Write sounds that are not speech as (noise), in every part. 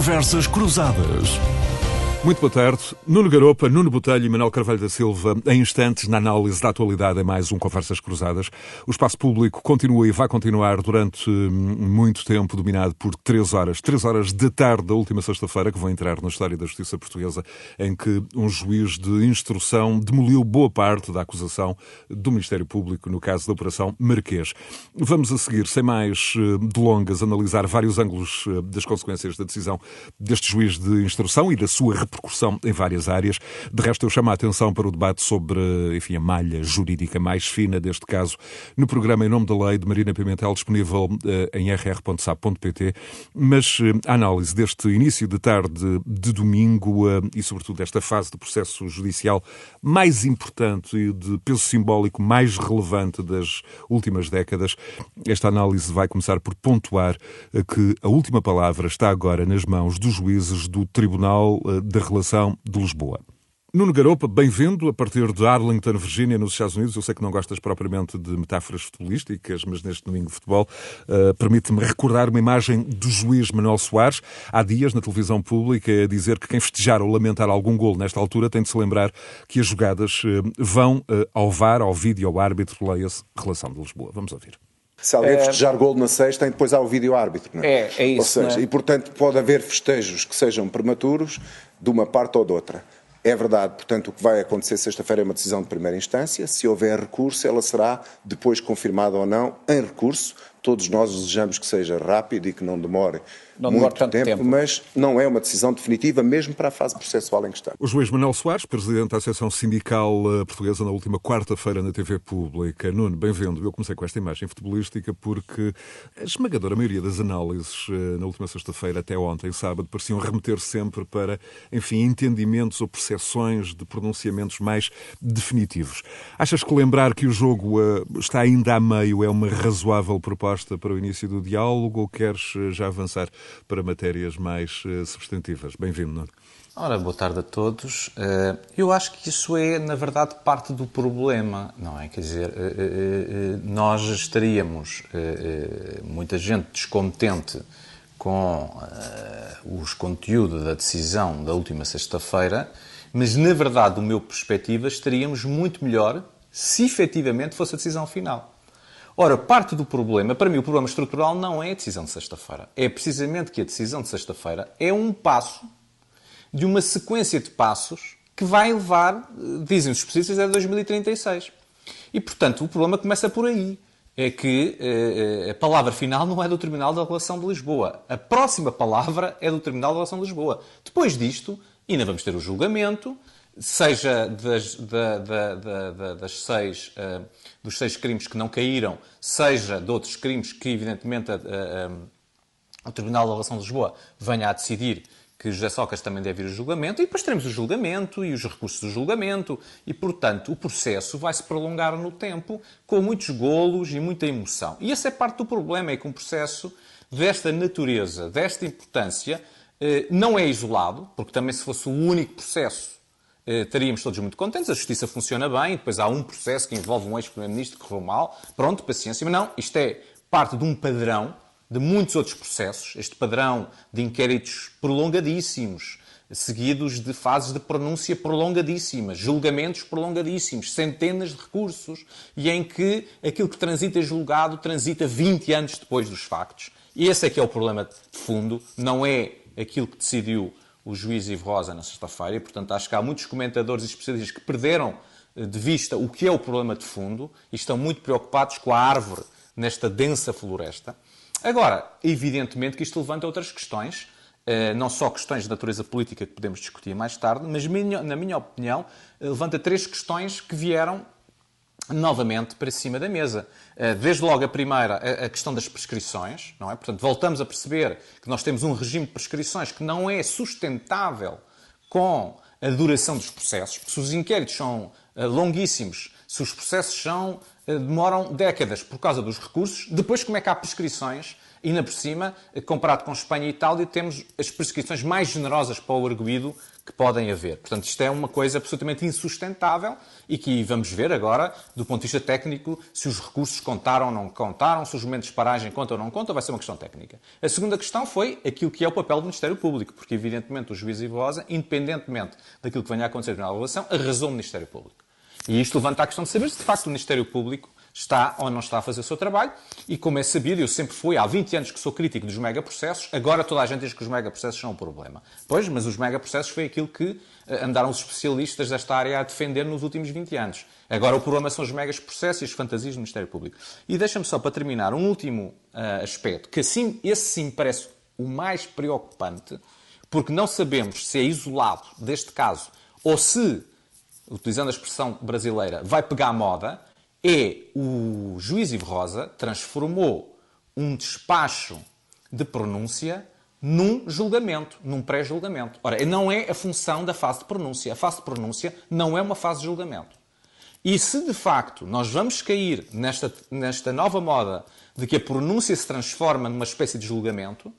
Conversas Cruzadas. Muito boa tarde. Nuno Garopa, Nuno Botelho e Manuel Carvalho da Silva, em instantes, na análise da atualidade, é mais um Conversas Cruzadas. O espaço público continua e vai continuar durante hum, muito tempo dominado por três horas. Três horas da tarde da última sexta-feira, que vão entrar na história da justiça portuguesa, em que um juiz de instrução demoliu boa parte da acusação do Ministério Público, no caso da Operação Marquês. Vamos a seguir, sem mais hum, delongas, analisar vários ângulos hum, das consequências da decisão deste juiz de instrução e da sua repercussão em várias áreas. De resto, eu chamo a atenção para o debate sobre enfim, a malha jurídica mais fina deste caso no programa Em Nome da Lei de Marina Pimentel, disponível eh, em rr.sap.pt. Mas eh, a análise deste início de tarde de domingo eh, e, sobretudo, desta fase do processo judicial mais importante e de peso simbólico mais relevante das últimas décadas, esta análise vai começar por pontuar que a última palavra está agora nas mãos dos juízes do Tribunal da relação de Lisboa. Nuno Garopa, bem-vindo a partir de Arlington, Virgínia, nos Estados Unidos. Eu sei que não gostas propriamente de metáforas futebolísticas, mas neste domingo de futebol uh, permite-me recordar uma imagem do juiz Manuel Soares, há dias na televisão pública, a dizer que quem festejar ou lamentar algum gol nesta altura tem de se lembrar que as jogadas uh, vão uh, ao VAR, ao vídeo, ao árbitro, leia-se Relação de Lisboa. Vamos ouvir. Se alguém é... festejar gol na sexta, depois há o vídeo árbitro, não é? É, é isso. Ou seja, é? e portanto pode haver festejos que sejam prematuros de uma parte ou de outra. É verdade, portanto, o que vai acontecer sexta-feira é uma decisão de primeira instância. Se houver recurso, ela será depois confirmada ou não em recurso. Todos nós desejamos que seja rápido e que não demore não muito tanto tempo, tempo, mas não é uma decisão definitiva, mesmo para a fase processual em questão. O juiz Manuel Soares, presidente da Associação Sindical eh, Portuguesa, na última quarta-feira na TV Pública. Nuno, bem-vindo. Eu comecei com esta imagem futebolística porque a esmagadora maioria das análises eh, na última sexta-feira até ontem, sábado, pareciam remeter sempre para, enfim, entendimentos ou percepções de pronunciamentos mais definitivos. Achas que lembrar que o jogo uh, está ainda a meio é uma razoável proposta para o início do diálogo ou queres já avançar para matérias mais uh, substantivas. Bem-vindo, Nuno. Ora, boa tarde a todos. Uh, eu acho que isso é, na verdade, parte do problema, não é? Quer dizer, uh, nós estaríamos, muita gente descontente com os conteúdos da decisão da última sexta-feira, mas, na verdade, do meu perspectiva, estaríamos muito melhor se efetivamente fosse a decisão final. Ora, parte do problema, para mim, o problema estrutural não é a decisão de sexta-feira. É precisamente que a decisão de sexta-feira é um passo de uma sequência de passos que vai levar, dizem os especialistas, a 2036. E, portanto, o problema começa por aí. É que uh, a palavra final não é do Tribunal da Relação de Lisboa. A próxima palavra é do Tribunal da Relação de Lisboa. Depois disto, ainda vamos ter o julgamento, seja das, da, da, da, das seis, uh, dos seis crimes que não caíram, seja de outros crimes que, evidentemente, o Tribunal da Relação de Lisboa venha a decidir que José Socas também deve ir ao julgamento, e depois teremos o julgamento e os recursos do julgamento, e, portanto, o processo vai se prolongar no tempo com muitos golos e muita emoção. E essa é parte do problema, é que um processo desta natureza, desta importância, eh, não é isolado, porque também se fosse o único processo estaríamos todos muito contentes, a justiça funciona bem, depois há um processo que envolve um ex-primeiro-ministro que correu mal, pronto, paciência, mas não, isto é parte de um padrão de muitos outros processos, este padrão de inquéritos prolongadíssimos, seguidos de fases de pronúncia prolongadíssimas, julgamentos prolongadíssimos, centenas de recursos, e em que aquilo que transita julgado transita 20 anos depois dos factos. E esse é que é o problema de fundo, não é aquilo que decidiu o juiz Ivo Rosa na sexta-feira, e portanto acho que há muitos comentadores e especialistas que perderam eh, de vista o que é o problema de fundo e estão muito preocupados com a árvore nesta densa floresta. Agora, evidentemente que isto levanta outras questões, eh, não só questões de natureza política que podemos discutir mais tarde, mas, na minha opinião, eh, levanta três questões que vieram novamente para cima da mesa. Eh, desde logo a primeira, a questão das prescrições, não é? Portanto, voltamos a perceber que nós temos um regime de prescrições que não é sustentável com a duração dos processos, porque se os inquéritos são eh, longuíssimos, se os processos são, eh, demoram décadas por causa dos recursos, depois como é que há prescrições? Ainda por cima, comparado com Espanha e Itália, temos as prescrições mais generosas para o arguído que podem haver. Portanto, isto é uma coisa absolutamente insustentável e que vamos ver agora, do ponto de vista técnico, se os recursos contaram ou não contaram, se os momentos de paragem contam ou não contam, vai ser uma questão técnica. A segunda questão foi aquilo que é o papel do Ministério Público, porque, evidentemente, o juiz Ivo Rosa, independentemente daquilo que venha a acontecer na relação, arrasou o Ministério Público. E isto levanta a questão de saber se, de facto, o Ministério Público está ou não está a fazer o seu trabalho. E como é sabido, eu sempre fui, há 20 anos que sou crítico dos megaprocessos, agora toda a gente diz que os megaprocessos são um problema. Pois, mas os megaprocessos foi aquilo que eh, andaram os especialistas desta área a defender nos últimos 20 anos. Agora o problema são os megaprocessos e as fantasias do Ministério Público. E deixa-me só para terminar um último uh, aspecto, que assim, esse sim parece o mais preocupante, porque não sabemos se é isolado deste caso ou se, utilizando a expressão brasileira, vai pegar moda, é o juiz Ivo Rosa transformou um despacho de pronúncia num julgamento, num pré-julgamento. Ora, não é a função da fase de pronúncia. A fase de pronúncia não é uma fase de julgamento. E se de facto nós vamos cair nesta, nesta nova moda de que a pronúncia se transforma numa espécie de julgamento,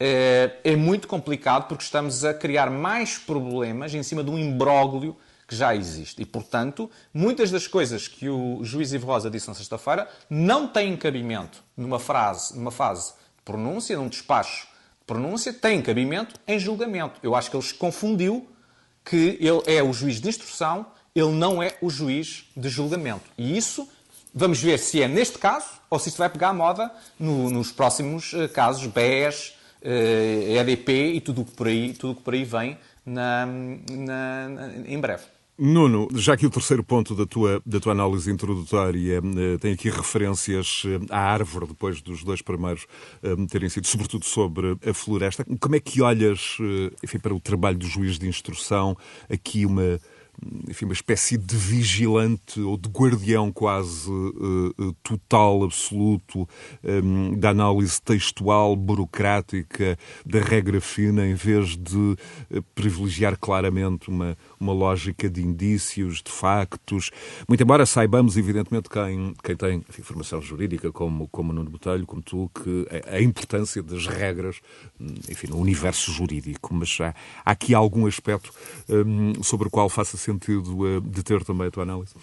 é, é muito complicado porque estamos a criar mais problemas em cima de um imbróglio que já existe. E, portanto, muitas das coisas que o juiz Ivo Rosa disse na sexta-feira não têm cabimento numa, frase, numa fase de pronúncia, num despacho de pronúncia, têm cabimento em julgamento. Eu acho que ele se confundiu que ele é o juiz de instrução, ele não é o juiz de julgamento. E isso, vamos ver se é neste caso ou se isto vai pegar a moda no, nos próximos uh, casos BES, EDP e tudo o que por aí, tudo que por aí vem na, na, em breve. Nuno, já que o terceiro ponto da tua, da tua análise introdutória eh, tem aqui referências eh, à árvore, depois dos dois primeiros eh, terem sido sobretudo sobre a floresta, como é que olhas enfim, para o trabalho do juiz de instrução, aqui uma enfim, uma espécie de vigilante ou de guardião quase total, absoluto, um, da análise textual, burocrática, da regra fina, em vez de privilegiar claramente uma, uma lógica de indícios, de factos. Muito embora saibamos, evidentemente, quem, quem tem enfim, formação jurídica, como, como Nuno Botelho, como tu, que a, importância das regras, enfim, no universo jurídico. Mas há, há aqui algum aspecto um, sobre o qual faça sentido uh, de ter também a tua análise?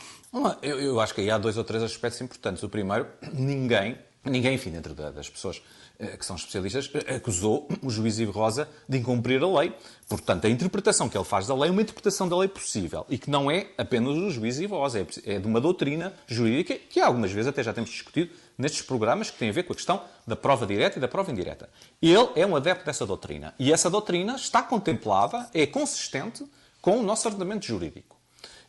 Eu, eu acho que aí há dois ou três aspectos importantes. O primeiro, ninguém, ninguém, enfim, dentro das pessoas eh, que são especialistas, eh, acusou o juiz Ivo Rosa de incumprir a lei. Portanto, a interpretação que ele faz da lei é uma interpretação da lei possível e que não é apenas do juiz Ivo Rosa, é, é de uma doutrina jurídica que algumas vezes até já temos discutido nestes programas que têm a ver com a questão da prova direta e da prova indireta. Ele é um adepto dessa doutrina e essa doutrina está contemplada, é consistente com o nosso ordenamento jurídico.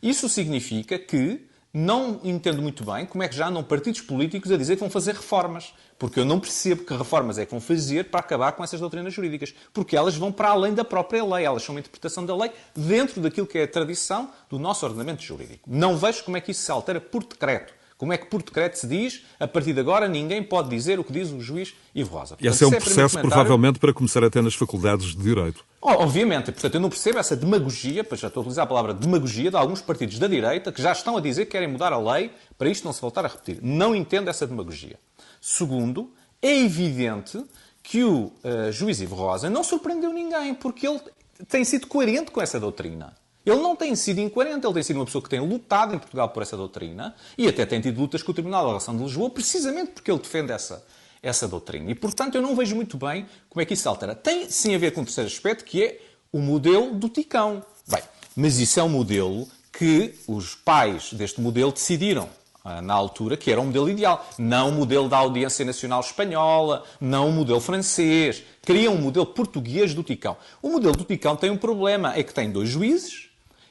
Isso significa que não entendo muito bem como é que já andam partidos políticos a dizer que vão fazer reformas. Porque eu não percebo que reformas é que vão fazer para acabar com essas doutrinas jurídicas. Porque elas vão para além da própria lei. Elas são uma interpretação da lei dentro daquilo que é a tradição do nosso ordenamento jurídico. Não vejo como é que isso se altera por decreto. Como é que por decreto se diz, a partir de agora ninguém pode dizer o que diz o juiz Ivo Rosa. Portanto, esse é um é processo, provavelmente, para começar até nas faculdades de Direito. Oh, obviamente. Portanto, eu não percebo essa demagogia, pois já estou a utilizar a palavra demagogia, de alguns partidos da direita que já estão a dizer que querem mudar a lei para isto não se voltar a repetir. Não entendo essa demagogia. Segundo, é evidente que o uh, juiz Ivo Rosa não surpreendeu ninguém, porque ele tem sido coerente com essa doutrina. Ele não tem sido incoerente, ele tem sido uma pessoa que tem lutado em Portugal por essa doutrina e até tem tido lutas com o Tribunal da Relação de Lisboa precisamente porque ele defende essa, essa doutrina. E, portanto, eu não vejo muito bem como é que isso se altera. Tem sim a ver com o terceiro aspecto, que é o modelo do Ticão. Bem, mas isso é um modelo que os pais deste modelo decidiram ah, na altura que era um modelo ideal. Não o modelo da Audiência Nacional Espanhola, não o modelo francês. Queriam um modelo português do Ticão. O modelo do Ticão tem um problema, é que tem dois juízes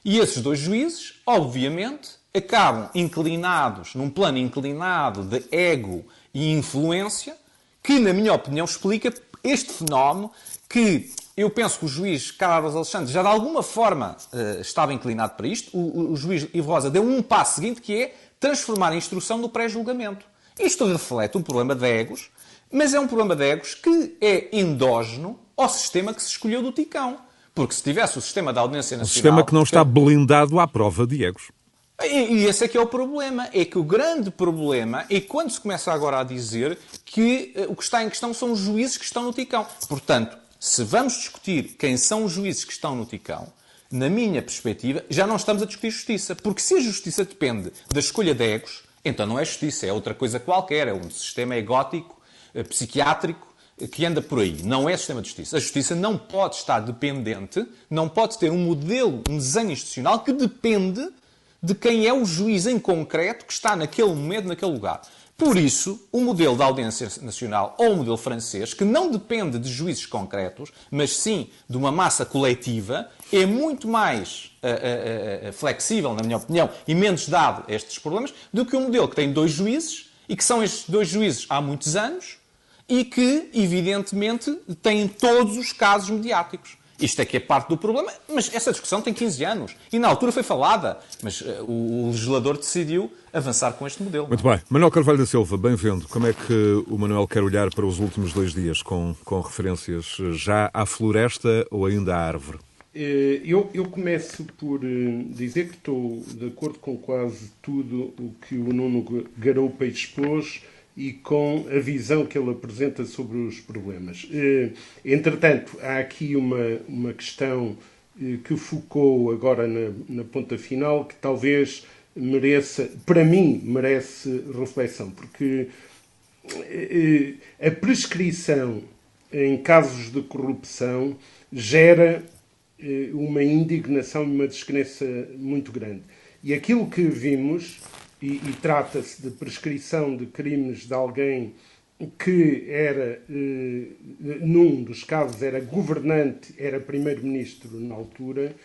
e esses dois juízes, obviamente, acabam inclinados, num plano inclinado de ego e influência, que, na minha opinião, explica este fenómeno que eu penso que o juiz Carlos Alexandre já de alguma forma uh, estava inclinado para isto. O, o, juiz Ivo Rosa deu um passo seguinte que é transformar a instrução no pré-julgamento. Isto reflete um problema de egos, mas é um problema de egos que é endógeno ao sistema que se escolheu do Ticão. Porque se tivesse o sistema da audiência nacional... Um sistema que não está blindado à prova de egos. E, esse é que é o problema. É que o grande problema é quando se começa agora a dizer que uh, o que está em questão são os juízes que estão no Ticão. Portanto, se vamos discutir quem são os juízes que estão no Ticão, na minha perspectiva, já não estamos a discutir justiça. Porque se a justiça depende da escolha de egos, então não é justiça, é outra coisa qualquer, é um sistema egótico, eh, psiquiátrico, eh, que anda por aí. Não é sistema de justiça. A justiça não pode estar dependente, não pode ter um modelo, um desenho institucional que depende de quem é o juiz em concreto que está naquele momento, naquele lugar. Por isso, o modelo da audiência nacional ou o modelo francês, que não depende de juízes concretos, mas sim de uma massa coletiva, é muito mais uh, uh, uh, flexível, na minha opinião, e menos dado a estes problemas, do que um modelo que tem dois juízes e que são estes dois juízes há muitos anos e que, evidentemente, têm todos os casos mediáticos. Isto é que é parte do problema, mas essa discussão tem 15 anos e na altura foi falada, mas uh, o legislador decidiu avançar com este modelo. Muito bem. Manuel Carvalho da Silva, bem-vindo. Como é que o Manuel quer olhar para os últimos dois dias, com, com referências já à floresta ou ainda à árvore? Eh, eu, eu começo por eh, dizer que estou de acordo com quase tudo o que o Nuno Garoupa expôs e com a visão que ele apresenta sobre os problemas. Eh, entretanto, há aqui uma, uma questão eh, que focou agora na, na ponta final que talvez mereça, para mim, merece reflexão, porque eh, a prescrição em casos de corrupção gera uma indignação e uma descrença muito grande. E aquilo que vimos e, e trata-se de prescrição de crimes de alguém que era, eh, num dos casos, era governante, era primeiro-ministro na altura,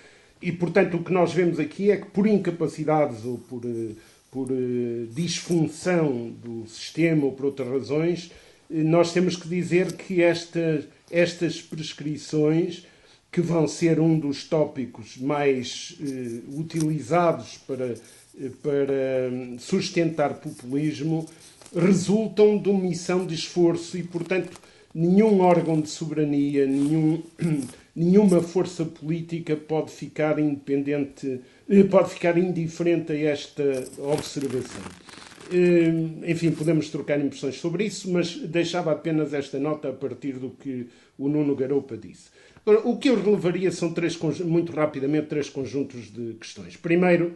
e portanto o que nós vemos aqui é que por incapacidades ou por, eh, por eh, disfunção do sistema ou por outras razões, eh, nós temos que dizer que esta, estas prescrições, que vão ser um dos tópicos mais eh, utilizados para para sustentar populismo resultam de omissão de esforço e, portanto, nenhum órgão de soberania, nenhum, (clears throat) nenhuma força política pode ficar independente, eh, pode ficar indiferente a esta observação. Eh, enfim, podemos trocar impressões sobre isso, mas deixava apenas esta nota a partir do que o Nuno Garoupa disse. o que eu relevaria são três, muito rapidamente três conjuntos de questões. Primeiro,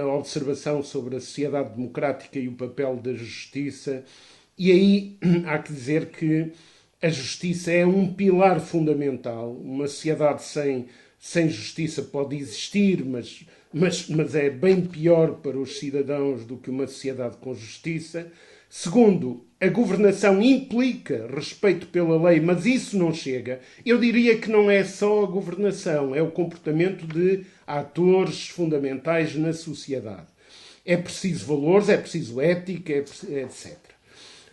a, observação sobre a sociedade democrática e o papel da justiça, e aí (clears throat) há que dizer que a justiça é um pilar fundamental. Uma sociedade sem, sem justiça pode existir, mas, mas, mas é bem pior para os cidadãos do que uma sociedade com justiça. Segundo, a governação implica respeito pela lei, mas isso não chega. Eu diria que não é só a governação, é o comportamento de atores fundamentais na sociedade. É preciso valores, é preciso ética, é, etc.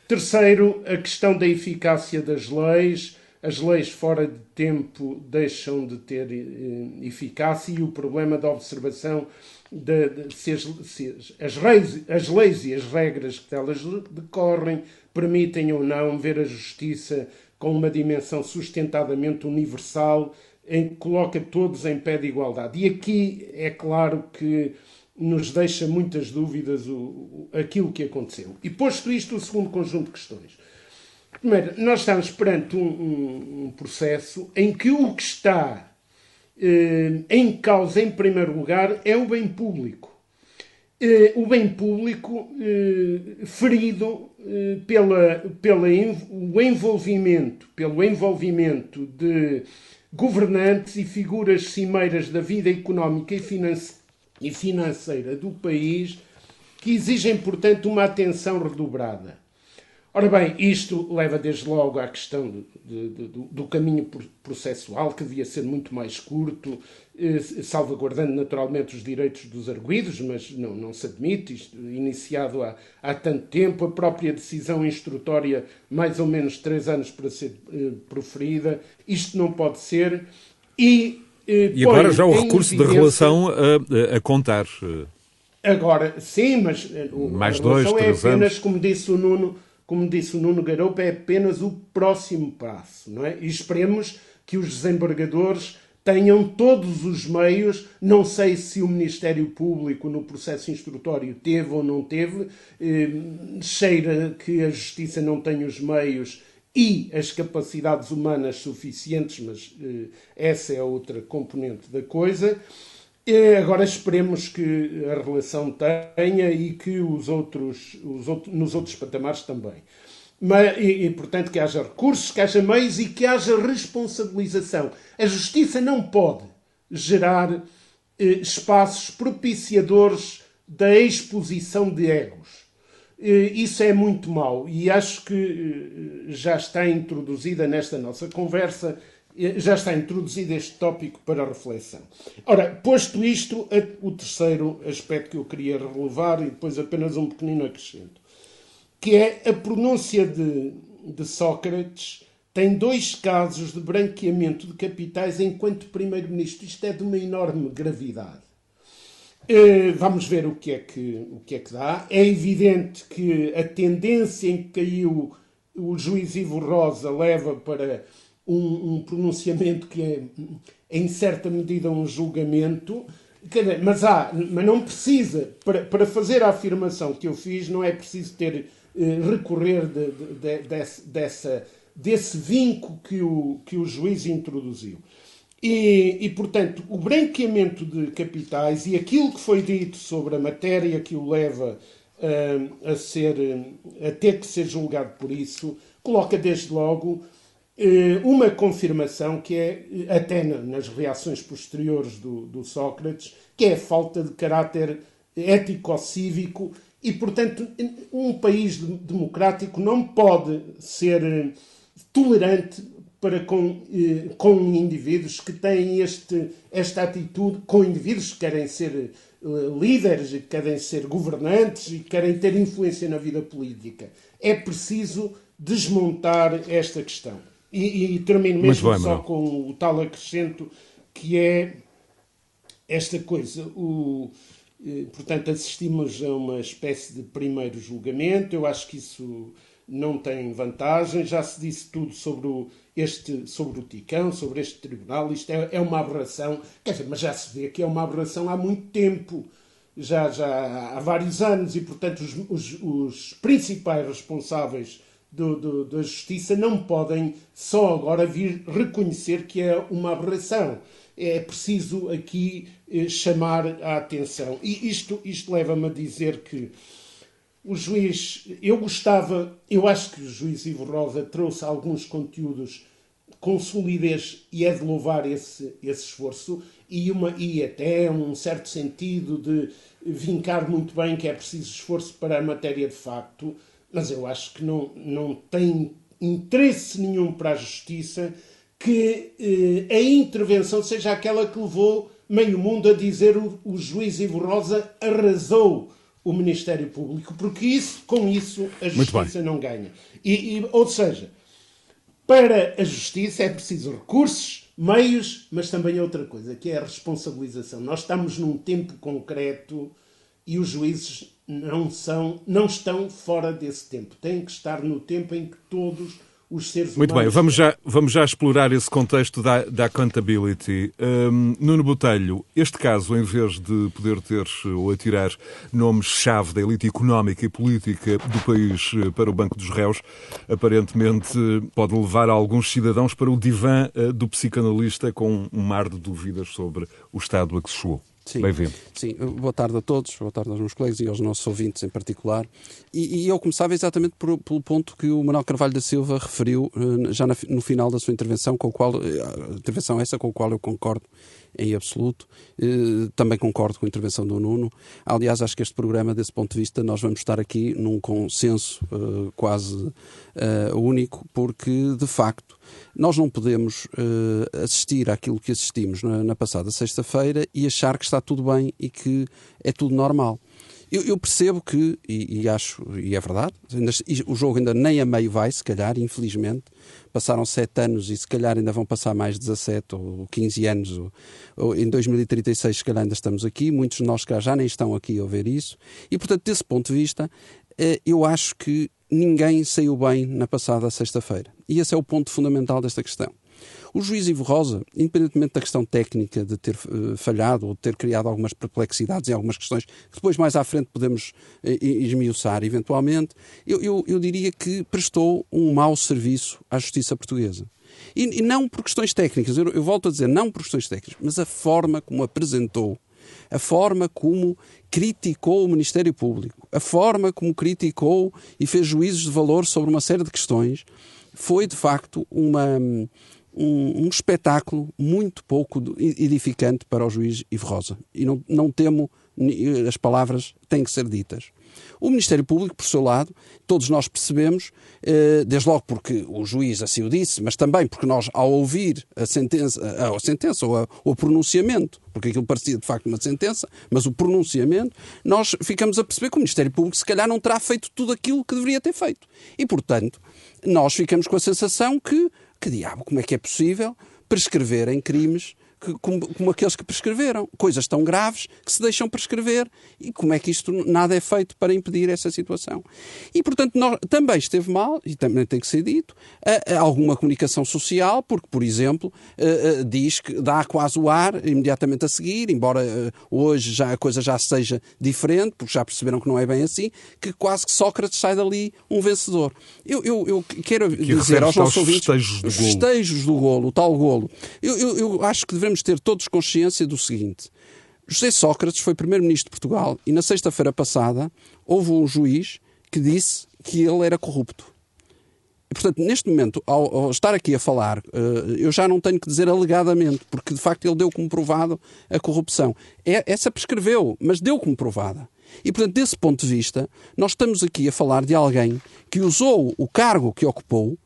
Terceiro, a questão da eficácia das leis. As leis fora de tempo deixam de ter eh, eficácia e o problema da observação de, de se, as, se as, leis, as leis e as regras que delas decorrem permitem ou não ver a justiça com uma dimensão sustentadamente universal em que coloca todos em pé de igualdade. E aqui é claro que nos deixa muitas dúvidas o, o, aquilo que aconteceu. E posto isto, o segundo conjunto de questões. Primeiro, nós estamos perante um, um, um processo em que o que está em causa, em primeiro lugar, é o bem público. Eh, o bem público eh, ferido pela, pela o envolvimento, pelo envolvimento de governantes e figuras cimeiras da vida económica e financeira do país que exigem, portanto, uma atenção redobrada. Ora bem, isto leva desde logo à questão do, do, caminho processual, que devia ser muito mais curto, eh, salvaguardando naturalmente os direitos dos arguídos, mas não, não se admite, isto iniciado há, há tanto tempo, a própria decisão instrutória, mais ou menos três anos para ser eh, proferida, isto não pode ser. E, eh, e agora já o recurso de relação a, a contar. Agora, sim, mas eh, mais a dois, é apenas, anos. como disse o Nuno como disse o Nuno Garoupa, é apenas o próximo passo. Não é? E esperemos que os desembargadores tenham todos os meios, não sei se o Ministério Público no processo instrutório teve ou não teve, eh, cheira que a Justiça não tem os meios e as capacidades humanas suficientes, mas eh, essa é outra componente da coisa. Agora esperemos que a relação tenha e que os outros, os outros nos outros patamares também. Mas, e, e, portanto, que haja recursos, que haja meios e que haja responsabilização. A justiça não pode gerar eh, espaços propiciadores da exposição de egos. Eh, isso é muito mau e acho que eh, já está introduzida nesta nossa conversa, já está introduzido este tópico para reflexão. Ora, posto isto, o terceiro aspecto que eu queria relevar, e depois apenas um pequenino acrescento, que é a pronúncia de, de Sócrates tem dois casos de branqueamento de capitais enquanto primeiro-ministro. Isto é de uma enorme gravidade. Eh, vamos ver o que, é que, o que é que dá. É evidente que a tendência em que caiu o juiz Ivo Rosa leva para um, um pronunciamento que é, em certa medida, um julgamento. Mas, há, mas não precisa, para, para fazer a afirmação que eu fiz, não é preciso ter eh, recorrer de, de, de, desse, dessa, desse vinco que o, que o juiz introduziu. E, e, portanto, o branqueamento de capitais e aquilo que foi dito sobre a matéria que o leva uh, a, ser, a ter que ser julgado por isso, coloca desde logo uma confirmação que é, até nas reações posteriores do, do Sócrates, que é a falta de caráter ético-cívico e, portanto, um país democrático não pode ser eh, tolerante para com, eh, com indivíduos que têm este, esta atitude, com indivíduos que querem ser eh, líderes que querem ser governantes e que querem ter influência na vida política. É preciso desmontar esta questão. E, e termino mesmo só com o tal acrescento que é esta coisa. O, eh, portanto, assistimos a uma espécie de primeiro julgamento. Eu acho que isso não tem vantagem. Já se disse tudo sobre o, este, sobre o Ticão, sobre este tribunal. Isto é, é uma aberração, quer dizer, mas já se vê que é uma aberração há muito tempo, já, já há vários anos, e portanto os, os, os principais responsáveis do, do, da justiça não podem só agora vir reconhecer que é uma aberração. É preciso aqui eh, chamar a atenção. E isto, isto leva-me a dizer que o juiz, eu gostava, eu acho que o juiz Ivo Rosa trouxe alguns conteúdos com solidez e é de louvar esse, esse esforço e, uma, e até um certo sentido de vincar muito bem que é preciso esforço para a matéria de facto, mas eu acho que não, não tem interesse nenhum para a justiça que eh, a intervenção seja aquela que levou meio mundo a dizer o, o juiz Ivo Rosa arrasou o Ministério Público, porque isso, com isso a justiça não ganha. E, e, ou seja, para a justiça é preciso recursos, meios, mas também outra coisa, que é a responsabilização. Nós estamos num tempo concreto e os juízes não são, não estão fora desse tempo. Têm que estar no tempo em que todos os seres Muito humanos. bem, vamos já, vamos já explorar esse contexto da, da accountability. Um, Nuno Botelho, este caso, em vez de poder ter ou atirar nomes-chave da elite económica e política do país eh, para o Banco dos Réus, aparentemente pode levar alguns cidadãos para o divã eh, do psicanalista com um mar de dúvidas sobre o estado a que se chegou. Sim, Bem-vindo. Sim, boa tarde a todos, boa tarde aos meus colegas e aos nossos ouvintes em particular. E, e eu começava exatamente por, pelo ponto que o Manuel Carvalho da Silva referiu uh, já na, no final da sua intervenção, com o qual, uh, intervenção essa com a qual eu concordo em absoluto. Uh, também concordo com a intervenção do Nuno. Aliás, acho que este programa, desse ponto de vista, nós vamos estar aqui num consenso quase único, porque, de facto, nós não podemos assistir àquilo que assistimos na, passada sexta-feira e achar que está tudo bem e que é tudo normal. Eu, percebo que, e, acho, e é verdade, o jogo ainda nem a meio vai, se calhar, infelizmente. Passaram sete anos e se calhar ainda vão passar mais 17 ou 15 anos. Ou, ou em 2036, se calhar ainda estamos aqui. Muitos de nós já nem estão aqui a ouvir isso. E, portanto, desse ponto de vista, eh, eu acho que ninguém saiu bem na passada sexta-feira. E esse é o ponto fundamental desta questão. O juiz Ivo Rosa, independentemente da questão técnica de ter uh, falhado ou de ter criado algumas perplexidades em algumas questões, que depois mais à frente podemos uh, esmiuçar eventualmente, eu, eu, eu diria que prestou um mau serviço à justiça portuguesa. E, e não por questões técnicas, eu, eu volto a dizer, não por questões técnicas, mas a forma como apresentou a forma como criticou o Ministério Público, a forma como criticou e fez juízos de valor sobre uma série de questões, foi de facto uma, um, um, espetáculo muito pouco edificante para o juiz Ivo Rosa. E não, não temo, as palavras têm que ser ditas. O Ministério Público, por seu lado, todos nós percebemos, eh, desde logo porque o juiz assim o disse, mas também porque nós, ao ouvir a sentença, a, sentença ou o pronunciamento, porque aquilo parecia de facto uma sentença, mas o pronunciamento, nós ficamos a perceber que o Ministério Público se calhar não terá feito tudo aquilo que deveria ter feito. E, portanto, nós ficamos com a sensação que, que diabo, como é que é possível prescreverem crimes que, como, como, aqueles que prescreveram. Coisas tão graves que se deixam prescrever. E como é que isto nada é feito para impedir essa situação? E, portanto, nós, também esteve mal, e também tem que ser dito, a, a alguma comunicação social, porque, por exemplo, a, diz que dá quase o ar imediatamente a seguir, embora hoje já a coisa já seja diferente, porque já perceberam que não é bem assim, que quase que Sócrates sai dali um vencedor. Eu, eu, eu quero que dizer aos nossos ouvintes... Festejos do os festejos do golo, o tal golo. Eu, eu, eu acho que devemos devemos ter todos consciência do seguinte. José Sócrates foi primeiro-ministro de Portugal e na sexta-feira passada houve um juiz que disse que ele era corrupto. E, portanto, neste momento, ao, ao estar aqui a falar, uh, eu já não tenho que dizer alegadamente, porque de facto ele deu como provado a corrupção. É, essa prescreveu, mas deu como provada. E, portanto, desse ponto de vista, nós estamos aqui a falar de alguém que usou o cargo que ocupou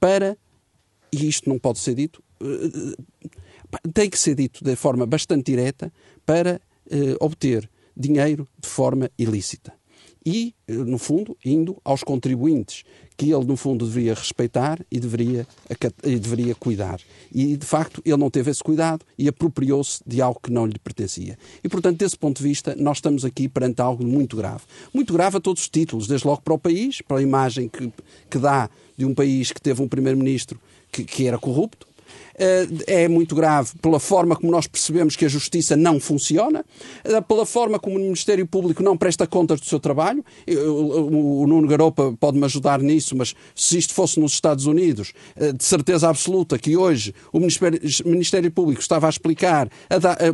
para, e isto não pode ser dito, uh, tem que ser dito de forma bastante direta para eh, obter dinheiro de forma ilícita. E, eh, no fundo, indo aos contribuintes, que ele, no fundo, deveria respeitar e deveria, e deveria cuidar. E, de facto, ele não teve esse cuidado e apropriou-se de algo que não lhe pertencia. E, portanto, desse ponto de vista, nós estamos aqui perante algo muito grave. Muito grave a todos os títulos, desde logo para o país, para a imagem que, que dá de um país que teve um primeiro-ministro que, que era corrupto, é muito grave pela forma como nós percebemos que a justiça não funciona, eh, pela forma como o Ministério Público não presta contas do seu trabalho. O Nuno Garopa pode-me ajudar nisso, mas se isto fosse nos Estados Unidos, eh, de certeza absoluta que hoje o Ministério Público estava a explicar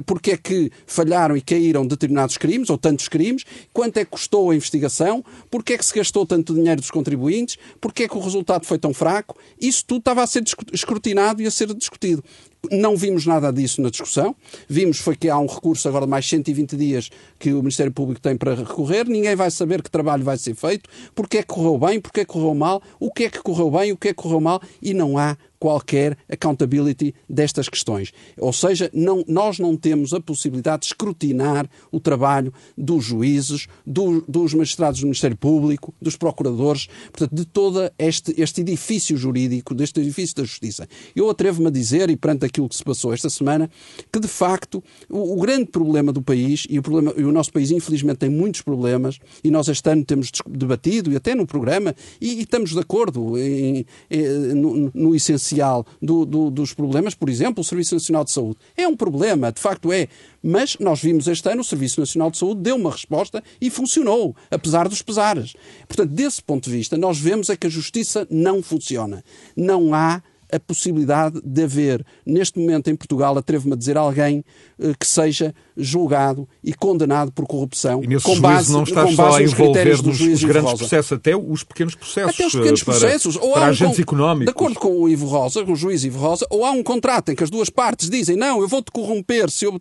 porque é que falharam e caíram determinados crimes, ou tantos crimes, quanto é que custou a investigação, porque é que se gastou tanto dinheiro dos contribuintes, porque é que o resultado foi tão fraco. Isso tudo estava a ser escrutinado e a ser discutido discutido. Não vimos nada disso na discussão. Vimos foi que há um recurso agora de mais 120 dias que o Ministério Público tem para recorrer. Ninguém vai saber que trabalho vai ser feito, porque é que correu bem, porque é que correu mal, o que é que correu bem, o que é que correu mal, e não há qualquer accountability destas questões. Ou seja, não, nós não temos a possibilidade de escrutinar o trabalho dos juízes, do, dos magistrados do Ministério Público, dos procuradores, portanto, de todo este, este edifício jurídico, deste edifício da justiça. Eu atrevo-me a dizer, e perante aquilo que se passou esta semana, que de facto o, o grande problema do país, e o, problema, e o nosso país infelizmente tem muitos problemas, e nós este ano temos debatido, e até no programa, e, e estamos de acordo em, em, no, no essencial do, do, dos problemas, por exemplo, o Serviço Nacional de Saúde. É um problema, de facto é. Mas nós vimos este ano o Serviço Nacional de Saúde deu uma resposta e funcionou, apesar dos pesares. Portanto, desse ponto de vista, nós vemos é que a justiça não funciona. Não há a possibilidade de haver, neste momento em Portugal, atrevo-me a dizer alguém eh, que seja julgado e condenado por corrupção. E nesse com base, não está com base só a envolver nos, os grandes processos, até os pequenos processos. Até os pequenos para, processos. Ou para um, agentes económicos. De acordo com o Ivo Rosa, com o juiz Ivo Rosa, ou há um contrato em que as duas partes dizem não, eu vou-te corromper se eu